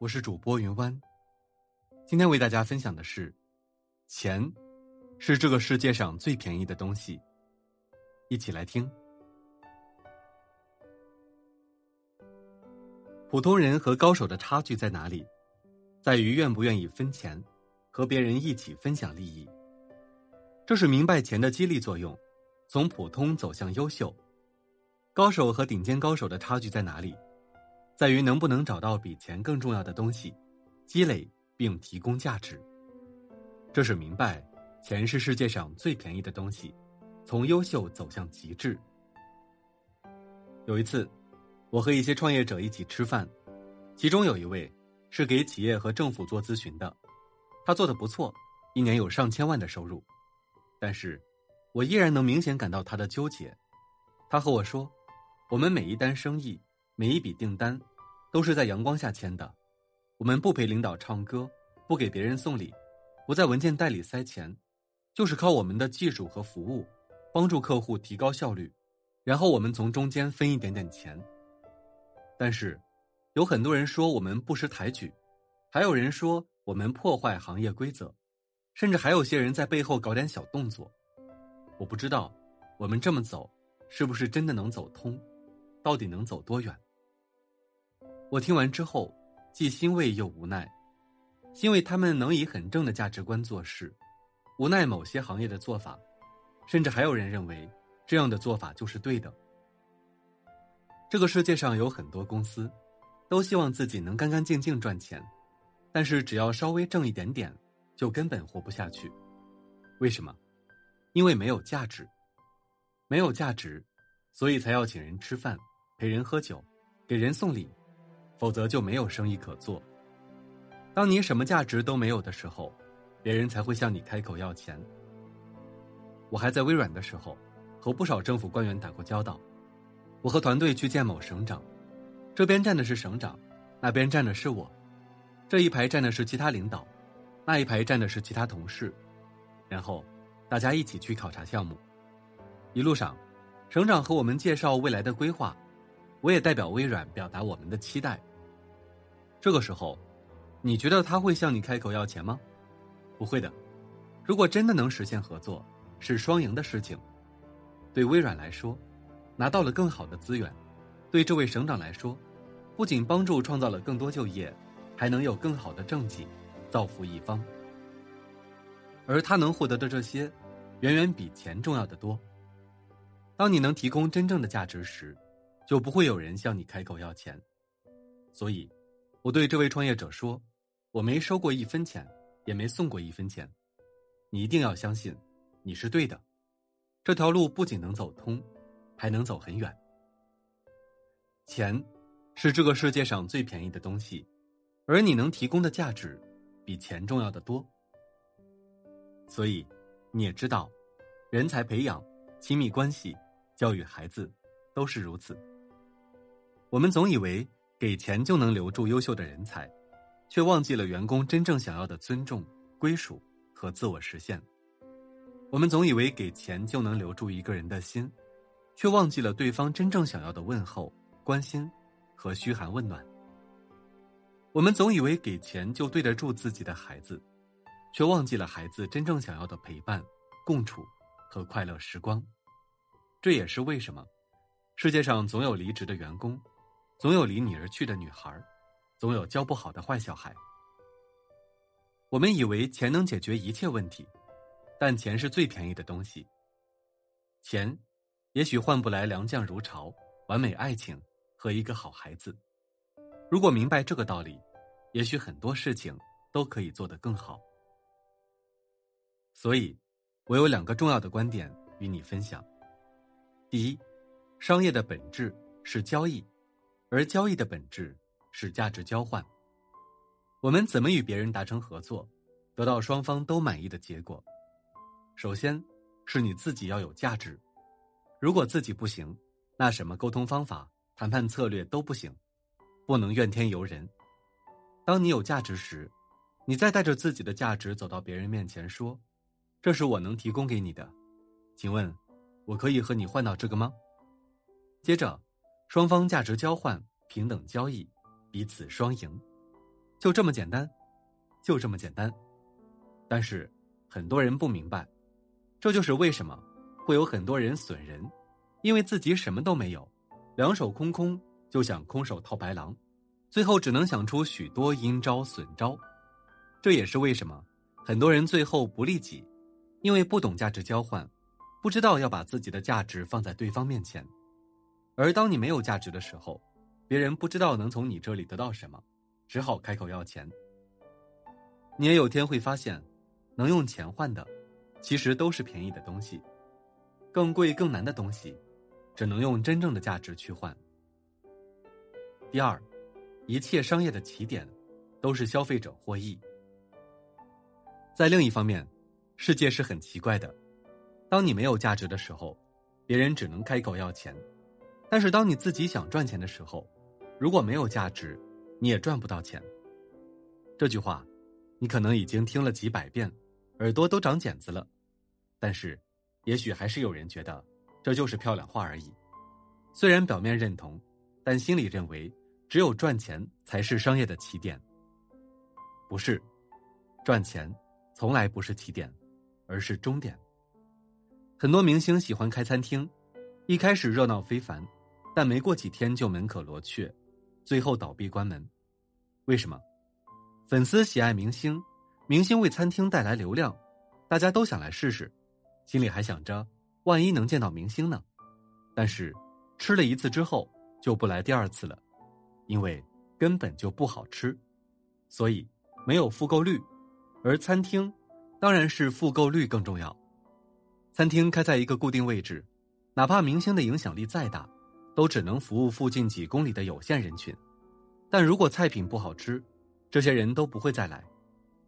我是主播云湾，今天为大家分享的是，钱是这个世界上最便宜的东西，一起来听。普通人和高手的差距在哪里？在于愿不愿意分钱，和别人一起分享利益。这是明白钱的激励作用，从普通走向优秀。高手和顶尖高手的差距在哪里？在于能不能找到比钱更重要的东西，积累并提供价值。这是明白钱是世界上最便宜的东西，从优秀走向极致。有一次，我和一些创业者一起吃饭，其中有一位是给企业和政府做咨询的，他做的不错，一年有上千万的收入。但是，我依然能明显感到他的纠结。他和我说：“我们每一单生意，每一笔订单，都是在阳光下签的。我们不陪领导唱歌，不给别人送礼，不在文件袋里塞钱，就是靠我们的技术和服务，帮助客户提高效率，然后我们从中间分一点点钱。但是，有很多人说我们不识抬举，还有人说我们破坏行业规则。”甚至还有些人在背后搞点小动作，我不知道我们这么走是不是真的能走通，到底能走多远？我听完之后既欣慰又无奈，欣慰他们能以很正的价值观做事，无奈某些行业的做法，甚至还有人认为这样的做法就是对的。这个世界上有很多公司，都希望自己能干干净净赚钱，但是只要稍微挣一点点。就根本活不下去，为什么？因为没有价值，没有价值，所以才要请人吃饭，陪人喝酒，给人送礼，否则就没有生意可做。当你什么价值都没有的时候，别人才会向你开口要钱。我还在微软的时候，和不少政府官员打过交道。我和团队去见某省长，这边站的是省长，那边站的是我，这一排站的是其他领导。那一排站的是其他同事，然后大家一起去考察项目。一路上，省长和我们介绍未来的规划，我也代表微软表达我们的期待。这个时候，你觉得他会向你开口要钱吗？不会的。如果真的能实现合作，是双赢的事情。对微软来说，拿到了更好的资源；对这位省长来说，不仅帮助创造了更多就业，还能有更好的政绩。造福一方，而他能获得的这些，远远比钱重要的多。当你能提供真正的价值时，就不会有人向你开口要钱。所以，我对这位创业者说：“我没收过一分钱，也没送过一分钱。你一定要相信，你是对的。这条路不仅能走通，还能走很远。钱是这个世界上最便宜的东西，而你能提供的价值。”比钱重要的多，所以你也知道，人才培养、亲密关系、教育孩子，都是如此。我们总以为给钱就能留住优秀的人才，却忘记了员工真正想要的尊重、归属和自我实现。我们总以为给钱就能留住一个人的心，却忘记了对方真正想要的问候、关心和嘘寒问暖。我们总以为给钱就对得住自己的孩子，却忘记了孩子真正想要的陪伴、共处和快乐时光。这也是为什么，世界上总有离职的员工，总有离你而去的女孩，总有教不好的坏小孩。我们以为钱能解决一切问题，但钱是最便宜的东西。钱，也许换不来良将如潮、完美爱情和一个好孩子。如果明白这个道理，也许很多事情都可以做得更好。所以，我有两个重要的观点与你分享。第一，商业的本质是交易，而交易的本质是价值交换。我们怎么与别人达成合作，得到双方都满意的结果？首先，是你自己要有价值。如果自己不行，那什么沟通方法、谈判策略都不行。不能怨天尤人。当你有价值时，你再带着自己的价值走到别人面前说：“这是我能提供给你的，请问，我可以和你换到这个吗？”接着，双方价值交换，平等交易，彼此双赢。就这么简单，就这么简单。但是很多人不明白，这就是为什么会有很多人损人，因为自己什么都没有，两手空空就想空手套白狼，最后只能想出许多阴招损招。这也是为什么很多人最后不利己，因为不懂价值交换，不知道要把自己的价值放在对方面前。而当你没有价值的时候，别人不知道能从你这里得到什么，只好开口要钱。你也有天会发现，能用钱换的，其实都是便宜的东西；更贵更难的东西，只能用真正的价值去换。第二，一切商业的起点，都是消费者获益。在另一方面，世界是很奇怪的。当你没有价值的时候，别人只能开口要钱；但是当你自己想赚钱的时候，如果没有价值，你也赚不到钱。这句话，你可能已经听了几百遍，耳朵都长茧子了。但是，也许还是有人觉得这就是漂亮话而已。虽然表面认同，但心里认为只有赚钱才是商业的起点。不是，赚钱。从来不是起点，而是终点。很多明星喜欢开餐厅，一开始热闹非凡，但没过几天就门可罗雀，最后倒闭关门。为什么？粉丝喜爱明星，明星为餐厅带来流量，大家都想来试试，心里还想着万一能见到明星呢。但是吃了一次之后就不来第二次了，因为根本就不好吃，所以没有复购率。而餐厅，当然是复购率更重要。餐厅开在一个固定位置，哪怕明星的影响力再大，都只能服务附近几公里的有限人群。但如果菜品不好吃，这些人都不会再来。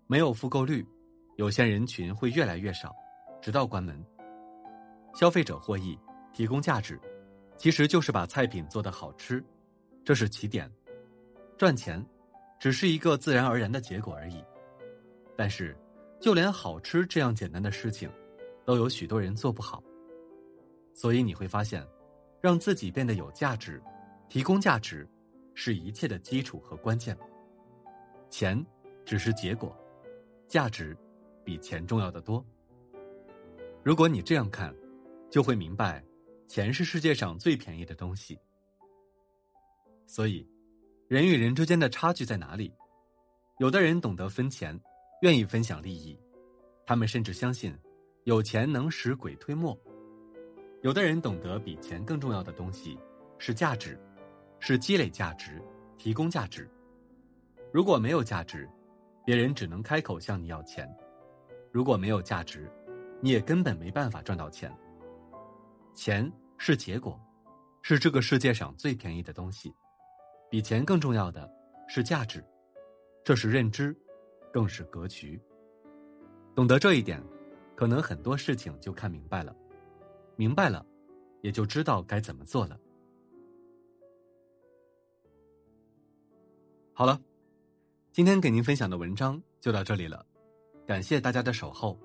没有复购率，有限人群会越来越少，直到关门。消费者获益，提供价值，其实就是把菜品做得好吃，这是起点。赚钱，只是一个自然而然的结果而已。但是，就连好吃这样简单的事情，都有许多人做不好。所以你会发现，让自己变得有价值，提供价值，是一切的基础和关键。钱只是结果，价值比钱重要的多。如果你这样看，就会明白，钱是世界上最便宜的东西。所以，人与人之间的差距在哪里？有的人懂得分钱。愿意分享利益，他们甚至相信，有钱能使鬼推磨。有的人懂得比钱更重要的东西是价值，是积累价值，提供价值。如果没有价值，别人只能开口向你要钱；如果没有价值，你也根本没办法赚到钱。钱是结果，是这个世界上最便宜的东西。比钱更重要的是价值，这是认知。更是格局。懂得这一点，可能很多事情就看明白了，明白了，也就知道该怎么做了。好了，今天给您分享的文章就到这里了，感谢大家的守候。